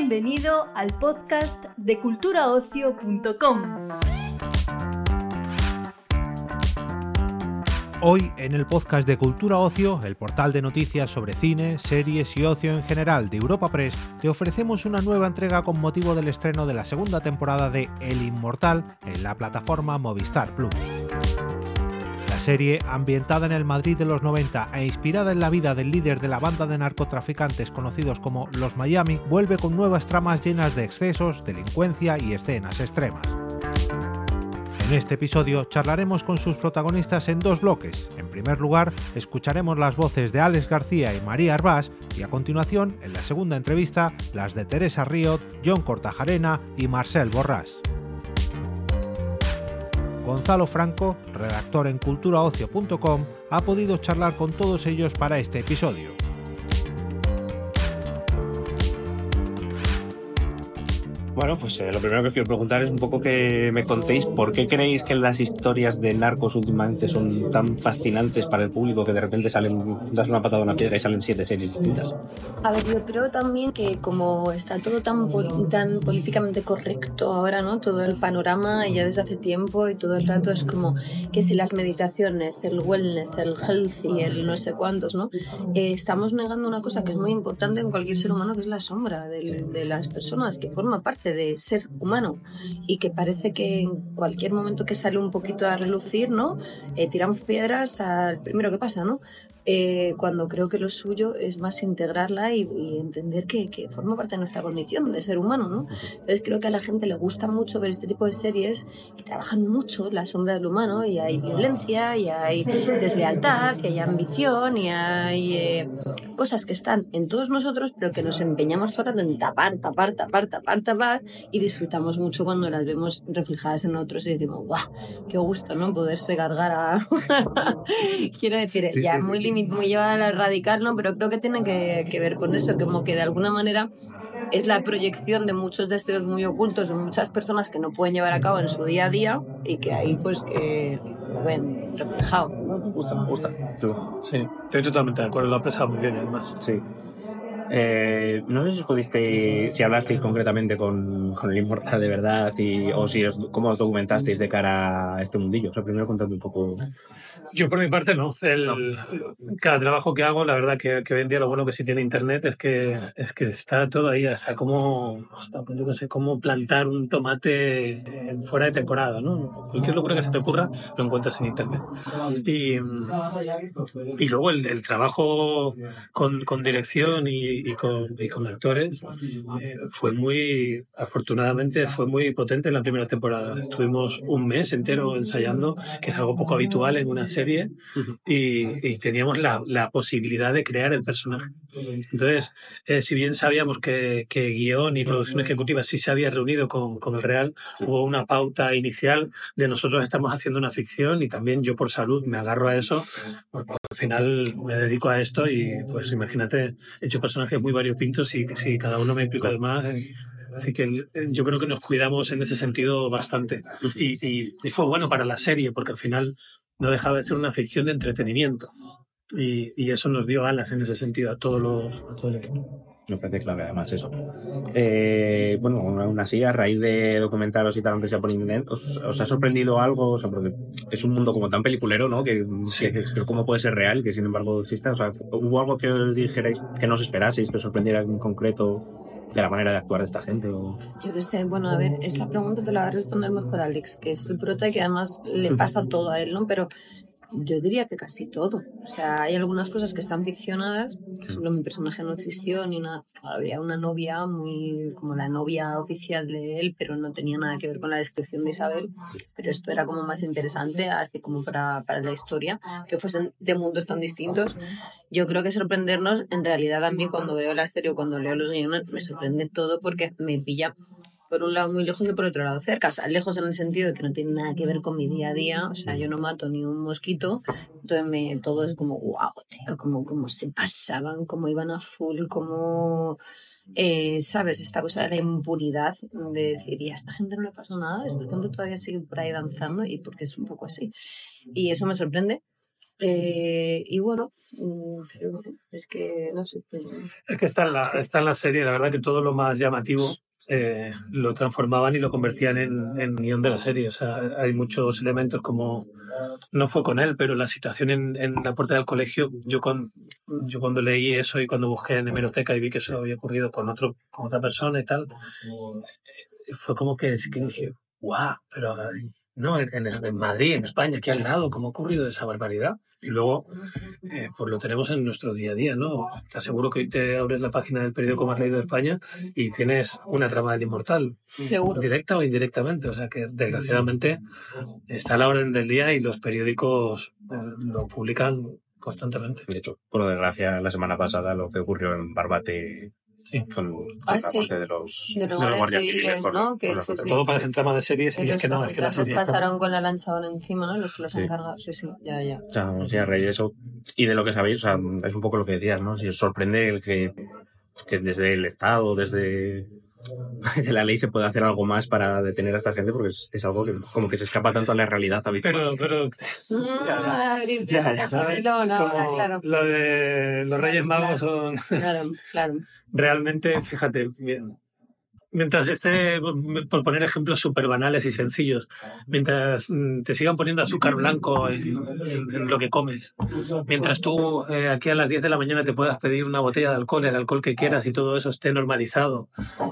Bienvenido al podcast de culturaocio.com. Hoy en el podcast de Cultura Ocio, el portal de noticias sobre cine, series y ocio en general de Europa Press, te ofrecemos una nueva entrega con motivo del estreno de la segunda temporada de El Inmortal en la plataforma Movistar Plus. Serie, ambientada en el Madrid de los 90 e inspirada en la vida del líder de la banda de narcotraficantes conocidos como Los Miami, vuelve con nuevas tramas llenas de excesos, delincuencia y escenas extremas. En este episodio charlaremos con sus protagonistas en dos bloques. En primer lugar, escucharemos las voces de Alex García y María Arbás y a continuación, en la segunda entrevista, las de Teresa Riot, John Cortajarena y Marcel Borrás. Gonzalo Franco, redactor en culturaocio.com, ha podido charlar con todos ellos para este episodio. Bueno, pues eh, lo primero que os quiero preguntar es un poco que me contéis por qué creéis que las historias de narcos últimamente son tan fascinantes para el público que de repente salen, das una patada a una piedra y salen siete series distintas. A ver, yo creo también que como está todo tan, tan políticamente correcto ahora, ¿no? Todo el panorama ya desde hace tiempo y todo el rato es como que si las meditaciones, el wellness, el healthy, el no sé cuántos, ¿no? Eh, estamos negando una cosa que es muy importante en cualquier ser humano, que es la sombra de las personas, que forma parte de ser humano y que parece que en cualquier momento que sale un poquito a relucir, ¿no? Eh, tiramos piedras al primero que pasa, ¿no? Eh, cuando creo que lo suyo es más integrarla y, entender que, que, forma parte de nuestra condición de ser humano, ¿no? Entonces creo que a la gente le gusta mucho ver este tipo de series que trabajan mucho la sombra del humano y hay violencia y hay deslealtad y hay ambición y hay eh, cosas que están en todos nosotros pero que nos empeñamos todo el en tapar, tapar, tapar, tapar, tapar y disfrutamos mucho cuando las vemos reflejadas en otros y decimos, guau, qué gusto, ¿no? Poderse cargar a... Quiero decir, sí, ya sí, muy, sí. muy llevada a la radical, ¿no? Pero creo que tiene que, que, ver con eso, como que de alguna manera es la proyección de muchos deseos muy ocultos de muchas personas que no pueden llevar a cabo en su día a día y que ahí pues que lo ven reflejado. Me gusta, me gusta. ¿Tú? Sí, estoy totalmente de acuerdo, lo ha expresado muy bien además. Sí. Eh, no sé si pudiste, si hablasteis concretamente con, con el Inmortal de verdad y, o si os, cómo os documentasteis de cara a este mundillo. O sea, primero contadme un poco. Yo por mi parte no. El, no. Cada trabajo que hago, la verdad que, que hoy en día lo bueno que sí tiene internet es que es que está todo ahí, hasta cómo, hasta, yo no sé, cómo plantar un tomate fuera de temporada, ¿no? Cualquier locura que se te ocurra lo encuentras en internet. Y, y luego el, el trabajo con, con dirección y, y, con, y con actores eh, fue muy, afortunadamente fue muy potente en la primera temporada. Estuvimos un mes entero ensayando, que es algo poco habitual en una serie, y, y teníamos la, la, posibilidad de crear el personaje. Entonces, eh, si bien sabíamos que, que, guion y producción ejecutiva sí se había reunido con, con el Real, hubo una pauta inicial de nosotros estamos haciendo una ficción y también yo por salud me agarro a eso, porque al final me dedico a esto y pues imagínate, he hecho personajes muy variopintos y si cada uno me implica además. Así que yo creo que nos cuidamos en ese sentido bastante. Y, y, y, fue bueno para la serie, porque al final no dejaba de ser una ficción de entretenimiento. Y, y eso nos dio alas en ese sentido a, todos los, a todo el equipo. Me parece clave, además, eso. Eh, bueno, aún así, a raíz de documentaros y tal, aunque sea por internet, ¿os, os ha sorprendido algo? O sea, porque es un mundo como tan peliculero, ¿no? Que, sí. que, que, cómo puede ser real, que sin embargo exista. O sea, ¿hubo algo que os dijerais que no os esperaseis, que os sorprendiera en concreto de la manera de actuar de esta gente? O... Yo qué sé, bueno, a ver, esa pregunta te la va a responder mejor Alex, que es el prota y que además le pasa todo a él, ¿no? Pero yo diría que casi todo. O sea, hay algunas cosas que están ficcionadas. Por ejemplo, mi personaje no existió ni nada. Había una novia muy como la novia oficial de él, pero no tenía nada que ver con la descripción de Isabel. Pero esto era como más interesante, así como para, para la historia, que fuesen de mundos tan distintos. Yo creo que sorprendernos, en realidad a mí cuando veo la serie o cuando leo los guiones, me sorprende todo porque me pilla por un lado muy lejos y por otro lado cerca. O sea, lejos en el sentido de que no tiene nada que ver con mi día a día. O sea, yo no mato ni un mosquito. Entonces me, todo es como, wow, tío, como, como se pasaban, como iban a full, como... Eh, ¿Sabes? Esta cosa de la impunidad, de decir, y a esta gente no le pasó nada, esta gente todavía sigue por ahí danzando y porque es un poco así. Y eso me sorprende. Eh, y bueno, mm, es que no sé. pues, Es que está en, la, está en la serie, la verdad que todo lo más llamativo eh, lo transformaban y lo convertían en, en guion de la serie. O sea, hay muchos elementos como, no fue con él, pero la situación en, la puerta del colegio, yo, cuando leí eso y cuando busqué en hemeroteca y vi que eso había ocurrido con, otro, con otra persona y tal, eh, fue como que, dije, guau, pero ay, no, en, en- en Madrid, en España, aquí al lado, ¿cómo ha ocurrido esa barbaridad? Y luego, eh, pues lo tenemos en nuestro día a día, ¿no? Te aseguro que hoy te abres la página del periódico más leído de España y tienes una trama del inmortal, Seguro. directa o indirectamente. O sea que, desgraciadamente, está a la orden del día y los periódicos eh, lo publican constantemente. De hecho, por desgracia, la semana pasada lo que ocurrió en Barbate Sí. con, con Ah, la sí. parte de los, De los de los guardias civiles, civiles. por- ¿no? Que las sí. Todo parece trama de series y es que no, es que la traficantes serie está- pasaron con la lancha ahora encima, ¿no? Los, los Sí. han cargado. Sí, sí, ya, ya. O sea, sí, a raíz de eso y de lo que sabéis, o sea, es un poco lo que decías, ¿no? Si os sorprende el que, que desde el Estado, desde, desde la ley se puede hacer algo más para detener a esta gente, porque es, es algo que como que se escapa tanto a la realidad habitual. Pero, pero Mm, abrir Ya, ya, ¿sabes? Como claro. lo de los Reyes Magos son... Claro, claro. Realmente, fíjate, mientras esté, por poner ejemplos súper banales y sencillos, mientras mm, te sigan poniendo azúcar blanco en lo que comes, mientras tú eh, aquí a las 10 de la mañana te puedas pedir una botella de alcohol, el alcohol que quieras y todo eso esté normalizado,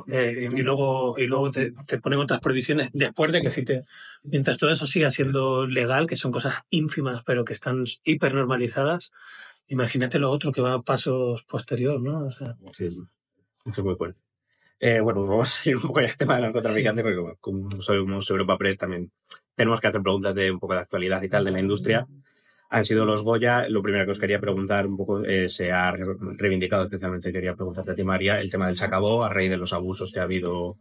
eh, y luego, y luego te, te ponen otras prohibiciones después de que si te, mientras todo eso siga siendo legal, que son cosas ínfimas pero que están hiper normalizadas, imagínate lo otro que va a pasos posterior, ¿no? O sea, Sí, sí. Eso es muy fuerte. Eh, bueno, vamos a ir un poco al tema del narcotraficante, porque bueno, como somos Europa Press también tenemos que hacer preguntas de un poco de actualidad y tal de la industria. Han sido los Goya. Lo primero que os quería preguntar un poco, eh, se ha re- reivindicado especialmente, quería preguntarte a ti, María, el tema del sacabó a raíz de los abusos que ha habido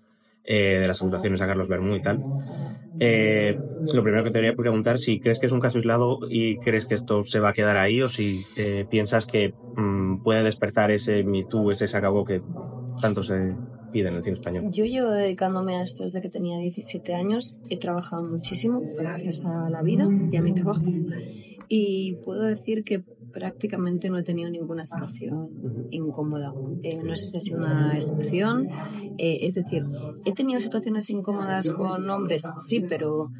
eh, de las acusaciones a Carlos Bermú y tal. Eh, lo primero que te quería preguntar, si crees que es un caso aislado y crees que esto se va a quedar ahí o si eh, piensas que mm, puede despertar ese Me Too, ese sacabó que tanto se pide en el cine español. Yo llevo dedicándome a esto desde que tenía 17 años. He trabajado muchísimo gracias a la vida y a mi trabajo. Y puedo decir que prácticamente no he tenido ninguna situación incómoda. Eh, no sé si ha sido una excepción. Eh, es decir, he tenido situaciones incómodas con hombres, sí, pero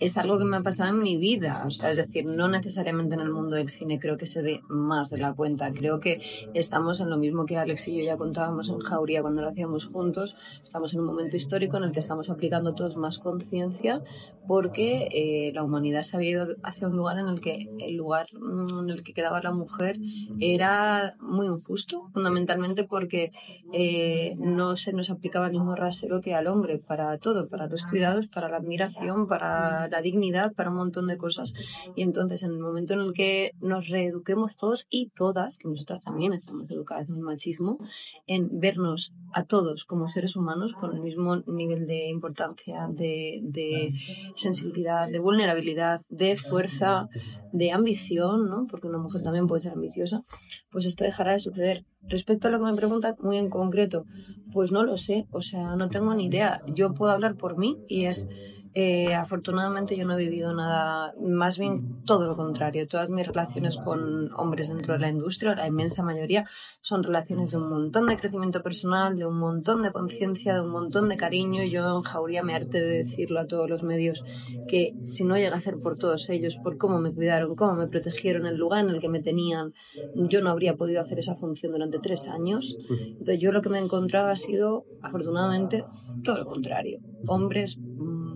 es algo que me ha pasado en mi vida. O sea, es decir, no necesariamente en el mundo del cine creo que se dé más de la cuenta. Creo que estamos en lo mismo que Alex y yo ya contábamos en Jauría cuando lo hacíamos juntos. Estamos en un momento histórico en el que estamos aplicando todos más conciencia porque eh, la humanidad se había ido hacia un lugar en el que el lugar mm, en el que quedaba la mujer era muy injusto, fundamentalmente porque eh, no se nos aplicaba el mismo rasero que al hombre para todo, para los cuidados, para la admiración, para la dignidad, para un montón de cosas. Y entonces, en el momento en el que nos reeduquemos todos y todas, que nosotras también estamos educadas en el machismo, en vernos a todos como seres humanos con el mismo nivel de importancia, de, de sensibilidad, de vulnerabilidad, de fuerza, de ambición, ¿no? Porque una mujer también puede ser ambiciosa, pues esto dejará de suceder. Respecto a lo que me preguntas muy en concreto, pues no lo sé, o sea, no tengo ni idea. Yo puedo hablar por mí y es eh, afortunadamente yo no he vivido nada, más bien todo lo contrario. Todas mis relaciones con hombres dentro de la industria, la inmensa mayoría, son relaciones de un montón de crecimiento personal, de un montón de conciencia, de un montón de cariño. Yo en Jauría me harté de decirlo a todos los medios que si no llega a ser por todos ellos, por cómo me cuidaron, cómo me protegieron, el lugar en el que me tenían, yo no habría podido hacer esa función durante tres años. Entonces yo lo que me he encontrado ha sido, afortunadamente, todo lo contrario. Hombres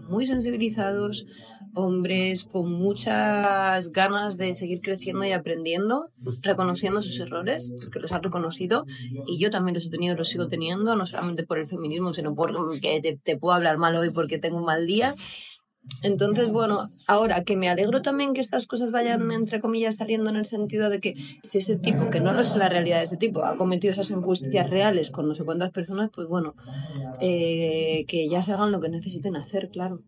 muy sensibilizados, hombres con muchas ganas de seguir creciendo y aprendiendo, reconociendo sus errores, porque los han reconocido, y yo también los he tenido, los sigo teniendo, no solamente por el feminismo, sino porque te, te puedo hablar mal hoy porque tengo un mal día. Entonces, bueno, ahora que me alegro también que estas cosas vayan, entre comillas, saliendo en el sentido de que si ese tipo, que no lo es la realidad de ese tipo, ha cometido esas injusticias reales con no sé cuántas personas, pues bueno, eh, que ya se hagan lo que necesiten hacer, claro.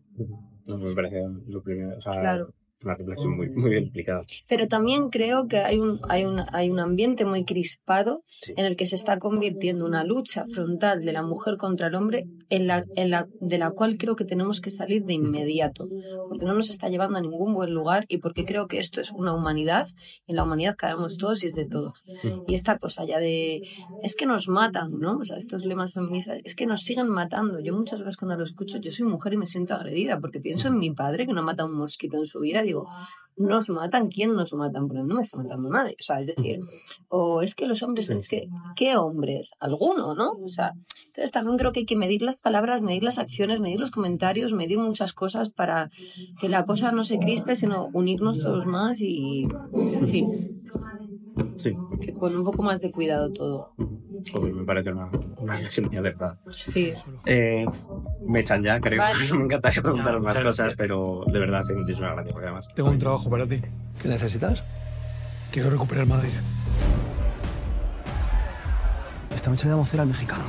No me parece lo primero. O sea, Claro. Una reflexión muy, muy bien explicada. Pero también creo que hay un, hay un, hay un ambiente muy crispado Sí. en el que se está convirtiendo una lucha frontal de la mujer contra el hombre en la, en la, de la cual creo que tenemos que salir de inmediato, porque no nos está llevando a ningún buen lugar y porque creo que esto es una humanidad, y en la humanidad cabemos todos y es de todos. Y esta cosa ya de, es que nos matan, ¿no? O sea, estos lemas feministas, es que nos siguen matando. Yo muchas veces cuando lo escucho, yo soy mujer y me siento agredida, porque pienso en mi padre que no mata un mosquito en su vida, digo, nos matan, ¿quién nos matan? Porque no me está matando nadie, o sea, es decir, o es que los hombres tenéis que, ¿qué hombres? Alguno, ¿no? O sea, entonces también creo que hay que medir las palabras, medir las acciones, medir los comentarios, medir muchas cosas para que la cosa no se crispe, sino unirnos todos más y, en fin, Sí, que con un poco más de cuidado todo. joder, me parece una, una de verdad. Sí. Eh, me echan ya, creo. Vale. me encantaría preguntaros No, más cosas, gracias. pero de verdad, hace muchísimas gracias. Porque además, Tengo un trabajo para ti. ¿Qué necesitas? Quiero recuperar Madrid. Esta noche le damos cera al mexicano.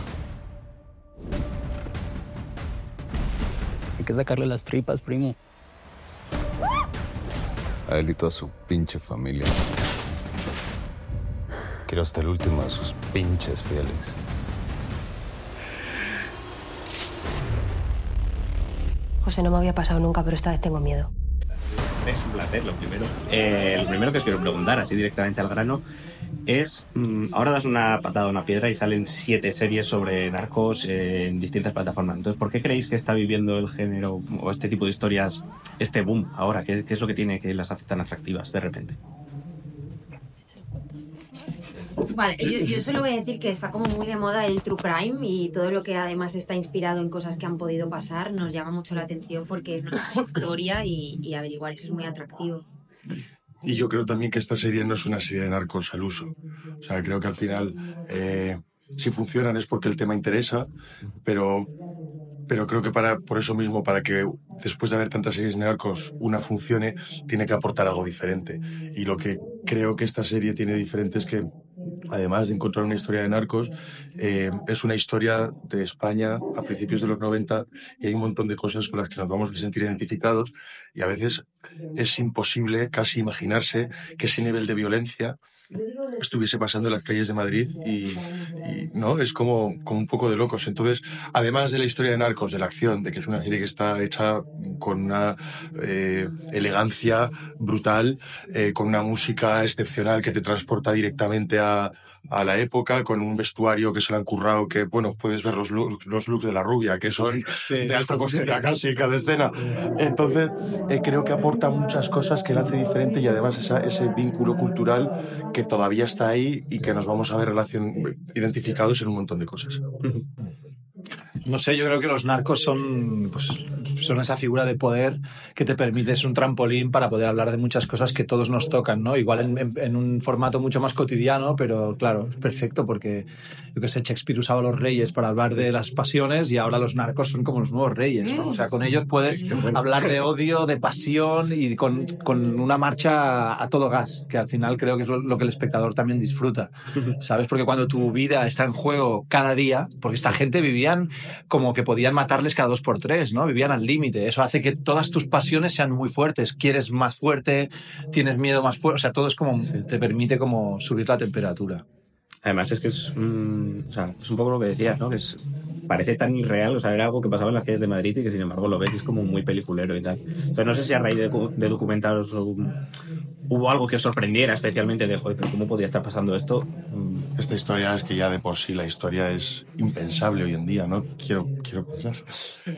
Hay que sacarle las tripas, primo. A él y toda su pinche familia. Quiero hasta el último de sus pinches fieles. José, no me había pasado nunca, pero esta vez tengo miedo. es un placer, lo primero. Eh, lo primero que os quiero preguntar, así directamente al grano, es, mm, ahora das una patada a una piedra y salen siete series sobre narcos eh, en distintas plataformas. Entonces, ¿por qué creéis que está viviendo el género o este tipo de historias este boom ahora? ¿Qué, qué es lo que tiene que las hace tan atractivas de repente? Vale, yo, yo solo voy a decir que está como muy de moda el true crime y todo lo que además está inspirado en cosas que han podido pasar nos llama mucho la atención porque es nuestra historia y, y averiguar eso es muy atractivo. Y yo creo también que esta serie no es una serie de narcos al uso. O sea, creo que al final, eh, si funcionan es porque el tema interesa, pero, pero creo que para, por eso mismo, para que después de haber tantas series de narcos una funcione, tiene que aportar algo diferente. Y lo que creo que esta serie tiene diferente es que, además de encontrar una historia de narcos, eh, es una historia de España a principios de los 90 y hay un montón de cosas con las que nos vamos a sentir identificados y a veces es imposible casi imaginarse que ese nivel de violencia estuviese pasando en las calles de Madrid y, y, no es como, como un poco de locos. Entonces además de la historia de Narcos de la acción de que es una serie que está hecha con una eh, elegancia brutal eh, con una música excepcional que te transporta directamente a, a la época con un vestuario que se lo han currado que bueno puedes ver los looks, los looks de la rubia que son de alta costura casi cada escena. Entonces eh, creo que aporta muchas cosas que la hace diferente y además esa, ese vínculo cultural que todavía está ahí y que nos vamos a ver identificados en un montón de cosas. No sé, yo creo que los narcos son, pues, son esa figura de poder que te permite, es un trampolín para poder hablar de muchas cosas que todos nos tocan, ¿no? Igual en, en- en un formato mucho más cotidiano, pero claro, es perfecto porque, yo qué sé, Shakespeare usaba a los reyes para hablar de las pasiones y ahora los narcos son como los nuevos reyes, ¿no? O sea, con ellos puedes hablar de odio, de pasión y con, con una marcha a todo gas, que al final creo que es lo, lo que el espectador también disfruta, ¿sabes? Porque cuando tu vida está en juego cada día, porque esta gente vivían como que podían matarles cada dos por tres, ¿no? Vivían al límite. Eso hace que todas tus pasiones sean muy fuertes. Quieres más fuerte, tienes miedo más fuerte. O sea, todo es como, te permite como subir la temperatura. Además, es que es, mm, o sea, es un poco lo que decías, ¿no? Que es, parece tan irreal, o sea, era algo que pasaba en las calles de Madrid y que sin embargo lo ves y es como muy peliculero y tal. Entonces, no sé si a raíz de, de documentaros hubo, algo que os sorprendiera especialmente de, joder, pero ¿cómo podía estar pasando esto? Mm, Esta historia es que ya de por sí la historia es impensable hoy en día, ¿no? Quiero, quiero pensar.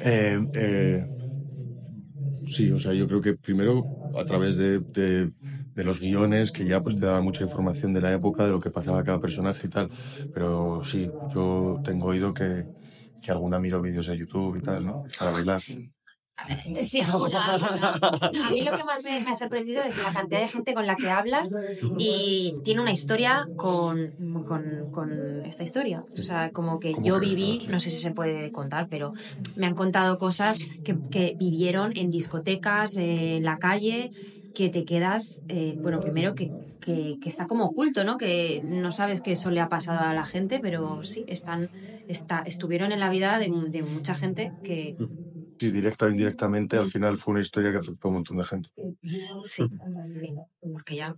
Eh, eh, sí, o sea, yo creo que primero a través de, de- de los guiones, que ya pues, te daban mucha información de la época, de lo que pasaba a cada personaje y tal. Pero sí, yo tengo oído que, que alguna miro vídeos de YouTube y tal, ¿no? Para bailar. Sí, alguna, alguna. A mí lo que más me, me ha sorprendido es la cantidad de gente con la que hablas y tiene una historia con, con, con esta historia. O sea, como que ¿Cómo yo viví, no sé si se puede contar, pero me han contado cosas que, que vivieron en discotecas, en la calle, que te quedas, eh, bueno, primero que, que, que está como oculto, ¿no? Que no sabes que eso le ha pasado a la gente, pero sí, están, está, estuvieron en la vida de, de mucha gente que Sí, directa o indirectamente, al final fue una historia que afectó a un montón de gente. Sí, porque ya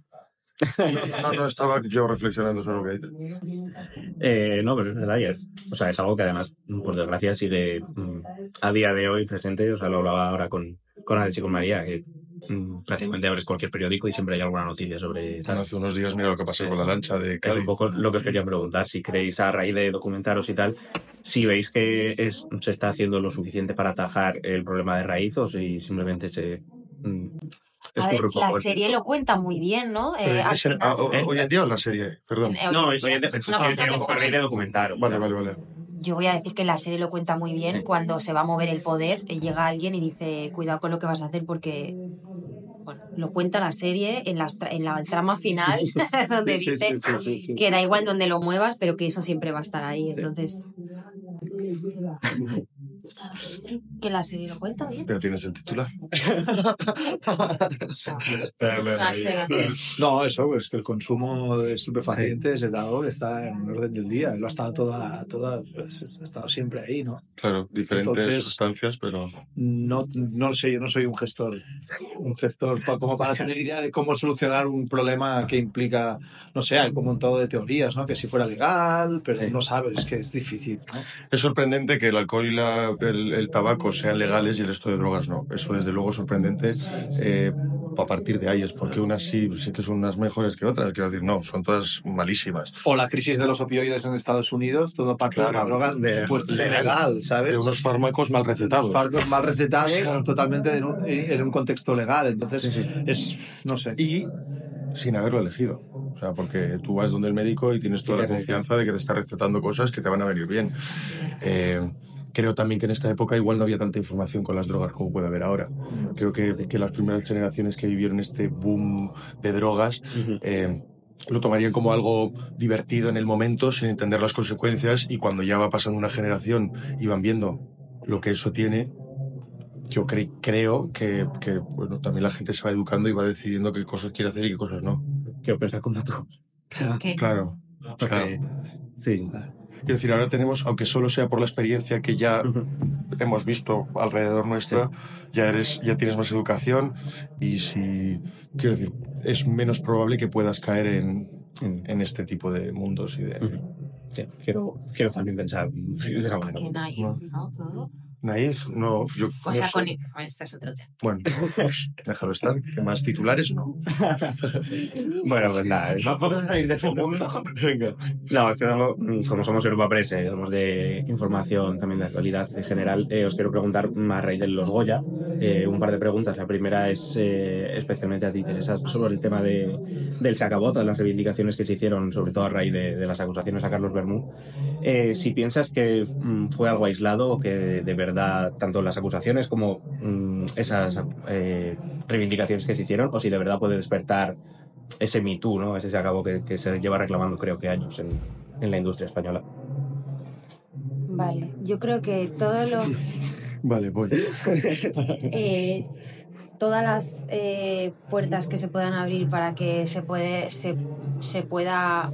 No, no, estaba yo reflexionando sobre lo que dices. Eh, no, pero es verdad, y es- o sea, es algo que además, por desgracia, sigue mm, a día de hoy presente. O sea, lo hablaba ahora con, con Alex y con María, que prácticamente abres cualquier periódico y siempre hay alguna noticia sobre tal. Hace unos días, mira lo que pasó con la lancha de Es Cádiz. un poco lo que os quería preguntar, si creéis a raíz de documentaros y tal, si veis que es, se está haciendo lo suficiente para atajar el problema de raíz o si simplemente se mm, A ver, la poco serie lo cuenta muy bien, ¿no? Eh, ah, hoy en día o en la serie, perdón. Eh, No, hoy es en día. de documentar. Vale, vale, vale. Yo voy a decir que la serie lo cuenta muy bien. Cuando se va a mover el poder, llega alguien y dice, cuidado con lo que vas a hacer porque... Bueno, lo cuenta la serie en, las tra- en la trama final, donde Sí, dice sí, sí. que da igual donde lo muevas, pero que eso siempre va a estar ahí. Entonces, que la serie lo cuenta bien. Pero tienes el titular. No, eso, pues que el consumo de estupefacientes, el algo que está en orden del día. Lo ha estado toda, toda pues, ha estado siempre ahí, ¿no? Claro, diferentes Entonces- sustancias, pero No, no lo sé, yo no soy un gestor. Un gestor como para tener idea de cómo solucionar un problema que implica, no sé, hay como un todo de teorías, ¿no? Que si fuera legal, pero no sabes, es que es difícil, ¿no? es sorprendente que el alcohol y la- el, el tabaco sean legales y el resto de drogas no. Eso desde luego es sorprendente. eh, a partir de ahí es porque unas sí, sí que son unas mejores que otras. Quiero decir, no, son todas malísimas. O la crisis de los opioides en Estados Unidos, todo parte de Claro, las drogas de- pues, de- legal, ¿sabes? De unos fármacos mal recetados. fármacos mal recetados totalmente en un, en un contexto legal. Entonces, es, no sé. Y sin haberlo elegido. O sea, porque tú vas donde el médico y tienes toda la confianza de que te está recetando cosas que te van a venir bien. Eh, creo también que en esta época igual no había tanta información con las drogas como puede haber ahora. Creo que, que las primeras generaciones que vivieron este boom de drogas eh, lo tomarían como algo divertido en el momento sin entender las consecuencias y cuando ya va pasando una generación y van viendo lo que eso tiene, yo cre- creo que, que, bueno, también la gente se va educando y va decidiendo qué cosas quiere hacer y qué cosas no. ¿Qué opinas como tú? ¿Qué? Claro. Porque- claro. sí. Quiero decir, ahora tenemos, aunque solo sea por la experiencia que ya hemos visto alrededor nuestra, ya eres, ya tienes más educación y si, quiero decir, es menos probable que puedas caer en, en este tipo de mundos y de... Sí, quiero, quiero también pensar de esa manera. Que nice, ¿no? Naif, no, yo... O no sea, sé. con... Este es otro tema. Bueno, pues, déjalo estar, que más titulares no. Bueno, pues nada, vamos a salir de este mundo. Venga. No, es que como somos Europa Press, eh, somos de información también de actualidad en general, eh, os quiero preguntar a raíz de los Goya eh, un par de preguntas. La primera es eh, especialmente a ti, Teresa, sobre el tema de, del sacabot, de las reivindicaciones que se hicieron, sobre todo a raíz de, de las acusaciones a Carlos Bermú. Eh, si piensas que mm, fue algo aislado o que de verdad tanto las acusaciones como mm, esas eh, reivindicaciones que se hicieron, o si de verdad puede despertar ese Me Too, ¿no? Ese se acabó que, que se lleva reclamando creo que años en, en la industria española. Vale, yo creo que todos los... Vale, voy. eh, todas las eh, puertas que se puedan abrir para que se, puede, se, se pueda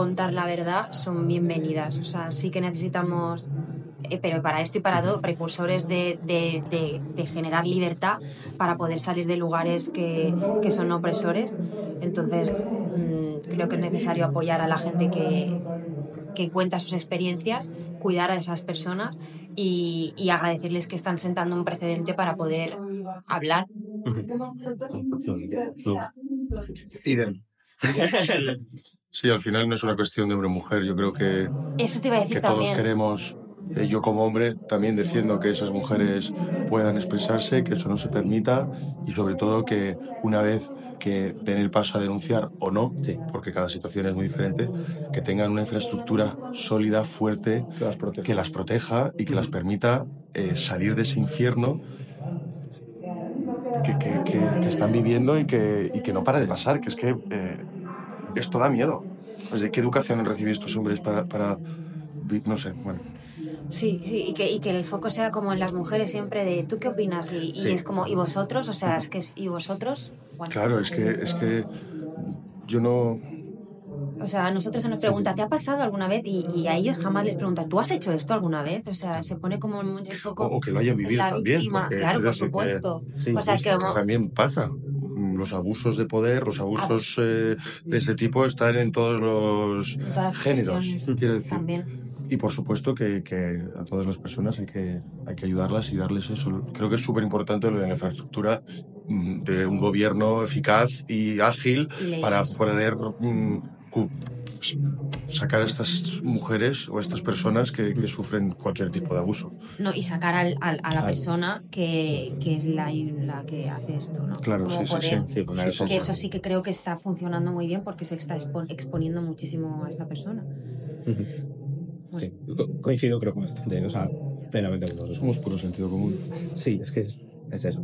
contar la verdad son bienvenidas. O sea, sí que necesitamos, eh, pero para esto y para todo, precursores de, de- de- de generar libertad para poder salir de lugares que, que son opresores. Entonces, mm, creo que es necesario apoyar a la gente que, que cuenta sus experiencias, cuidar a esas personas y, y agradecerles que están sentando un precedente para poder hablar. Idem. Sí, al final no es una cuestión de hombre o mujer. Yo creo que, Eso te iba a decir que todos queremos, eh, yo como hombre también defiendo que esas mujeres puedan expresarse, que eso no se permita y sobre todo que una vez que den el paso a denunciar o no, porque cada situación es muy diferente, que tengan una infraestructura sólida, fuerte, que las proteja, y que las permita eh, salir de ese infierno que, que- que- que están viviendo y que, y que no para de pasar, que es que eh, esto da miedo. ¿Desde qué educación han recibido estos hombres para, para no sé, bueno. Sí, sí, y que, y que el foco sea como en las mujeres siempre de ¿tú qué opinas? Y, y Sí. es como, ¿y vosotros? O sea, es que es, ¿y vosotros? Bueno, Claro, es que, es que yo no, O sea, a nosotros se nos pregunta, ¿te ha pasado alguna vez? Y, y a ellos jamás les pregunta, ¿tú has hecho esto alguna vez? O sea, se pone como un poco... O, o que lo hayan vivido también. Claro, por que- supuesto. Sí, o sea, que también pasa. Mm, Los abusos de poder, los abusos eh, de este tipo están en todos los todas géneros. profesiones Quiero decir. También. Y por supuesto que, que a todas las personas hay que, hay que ayudarlas y darles eso. Creo que es súper importante lo de la infraestructura mm, de un gobierno eficaz y ágil para poder mm, sacar a estas mujeres o a estas personas que, que sufren cualquier tipo de abuso. No, y sacar al, al- a la persona que, que es la, la que hace esto, ¿no? Claro, sí, sí, poder- sí, sí, poner que eso sí que creo que está funcionando muy bien porque se está expo- exponiendo muchísimo a esta persona. Sí, co- coincido creo con bastante, o sea, plenamente con vosotros. Somos puro sentido común. Sí, es que es, es eso.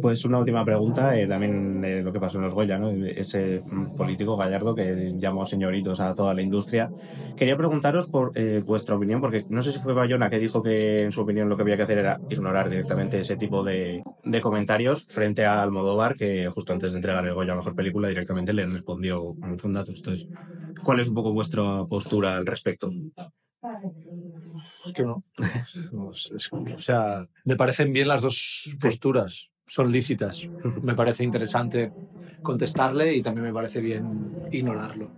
Pues una última pregunta, eh, también eh, lo que pasó en los Goya, ¿no? Ese mm, político gallardo que llamó señoritos a toda la industria. Quería preguntaros por eh, vuestra opinión, porque no sé si fue Bayona que dijo que en su opinión lo que había que hacer era ignorar directamente ese tipo de, de comentarios frente a Almodóvar, que justo antes de entregar el Goya a Mejor Película directamente le respondió con datos. Entonces, ¿cuál es un poco vuestra postura al respecto? Es que no. O sea, me parecen bien las dos posturas. Son lícitas. Me parece interesante contestarle y también me parece bien ignorarlo.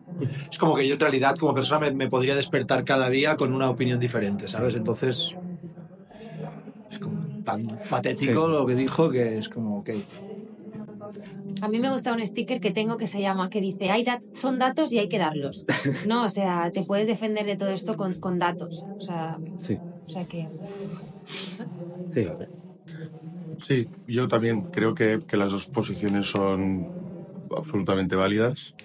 Es como que yo en realidad como persona me, me podría despertar cada día con una opinión diferente, ¿sabes? Entonces es como tan patético Sí. lo que dijo que es como, ok. A mí me gusta un sticker que tengo que se llama, que dice, hay dat- son datos y hay que darlos. No, o sea, te puedes defender de todo esto con, con datos. O sea, Sí. o sea que... Sí. Sí, yo también creo que, que las dos posiciones son absolutamente válidas.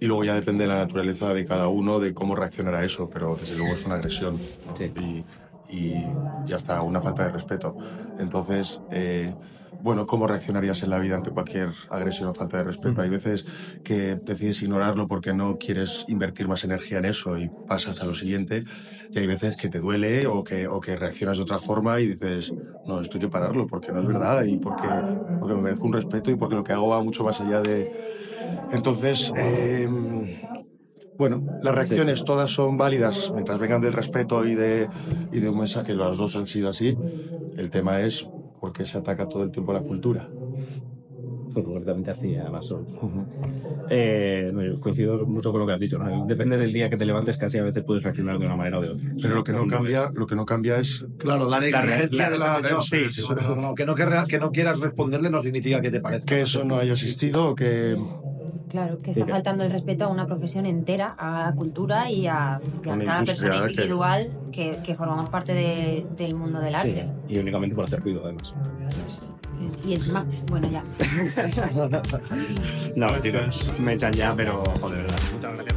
Y luego ya depende de la naturaleza de cada uno, de cómo reaccionar a eso, pero desde luego es una agresión y, y ya está, una falta de respeto. Entonces, eh, bueno, ¿cómo reaccionarías en la vida ante cualquier agresión o falta de respeto? Hay veces que decides ignorarlo porque no quieres invertir más energía en eso y pasas a lo siguiente, y hay veces que te duele o que, o que reaccionas de otra forma y dices, no, esto hay que pararlo porque no es verdad y porque, porque me merezco un respeto y porque lo que hago va mucho más allá de... Entonces, eh, bueno, las reacciones todas son válidas. Mientras vengan del respeto y de, y de un mensaje, que las dos han sido así. El tema es por qué se ataca todo el tiempo la cultura. Pues concretamente así, además. son. Eh, no, coincido mucho con lo que has dicho. ¿no? Depende del día que te levantes, casi a veces puedes reaccionar de una manera o de otra. Pero lo que no cambia, lo que no cambia es Claro, la negligencia de la... sí, no, que, no que no quieras responderle no significa que te parezca. que eso no haya existido o que Claro, que está faltando el respeto a una profesión entera, a la cultura y a, y a Una cada persona individual que, que formamos parte de- del mundo del arte. Y únicamente por hacer ruido, además. Y encima, bueno, ya. No, chicos, me echan ya, pero joder, de verdad. Muchas gracias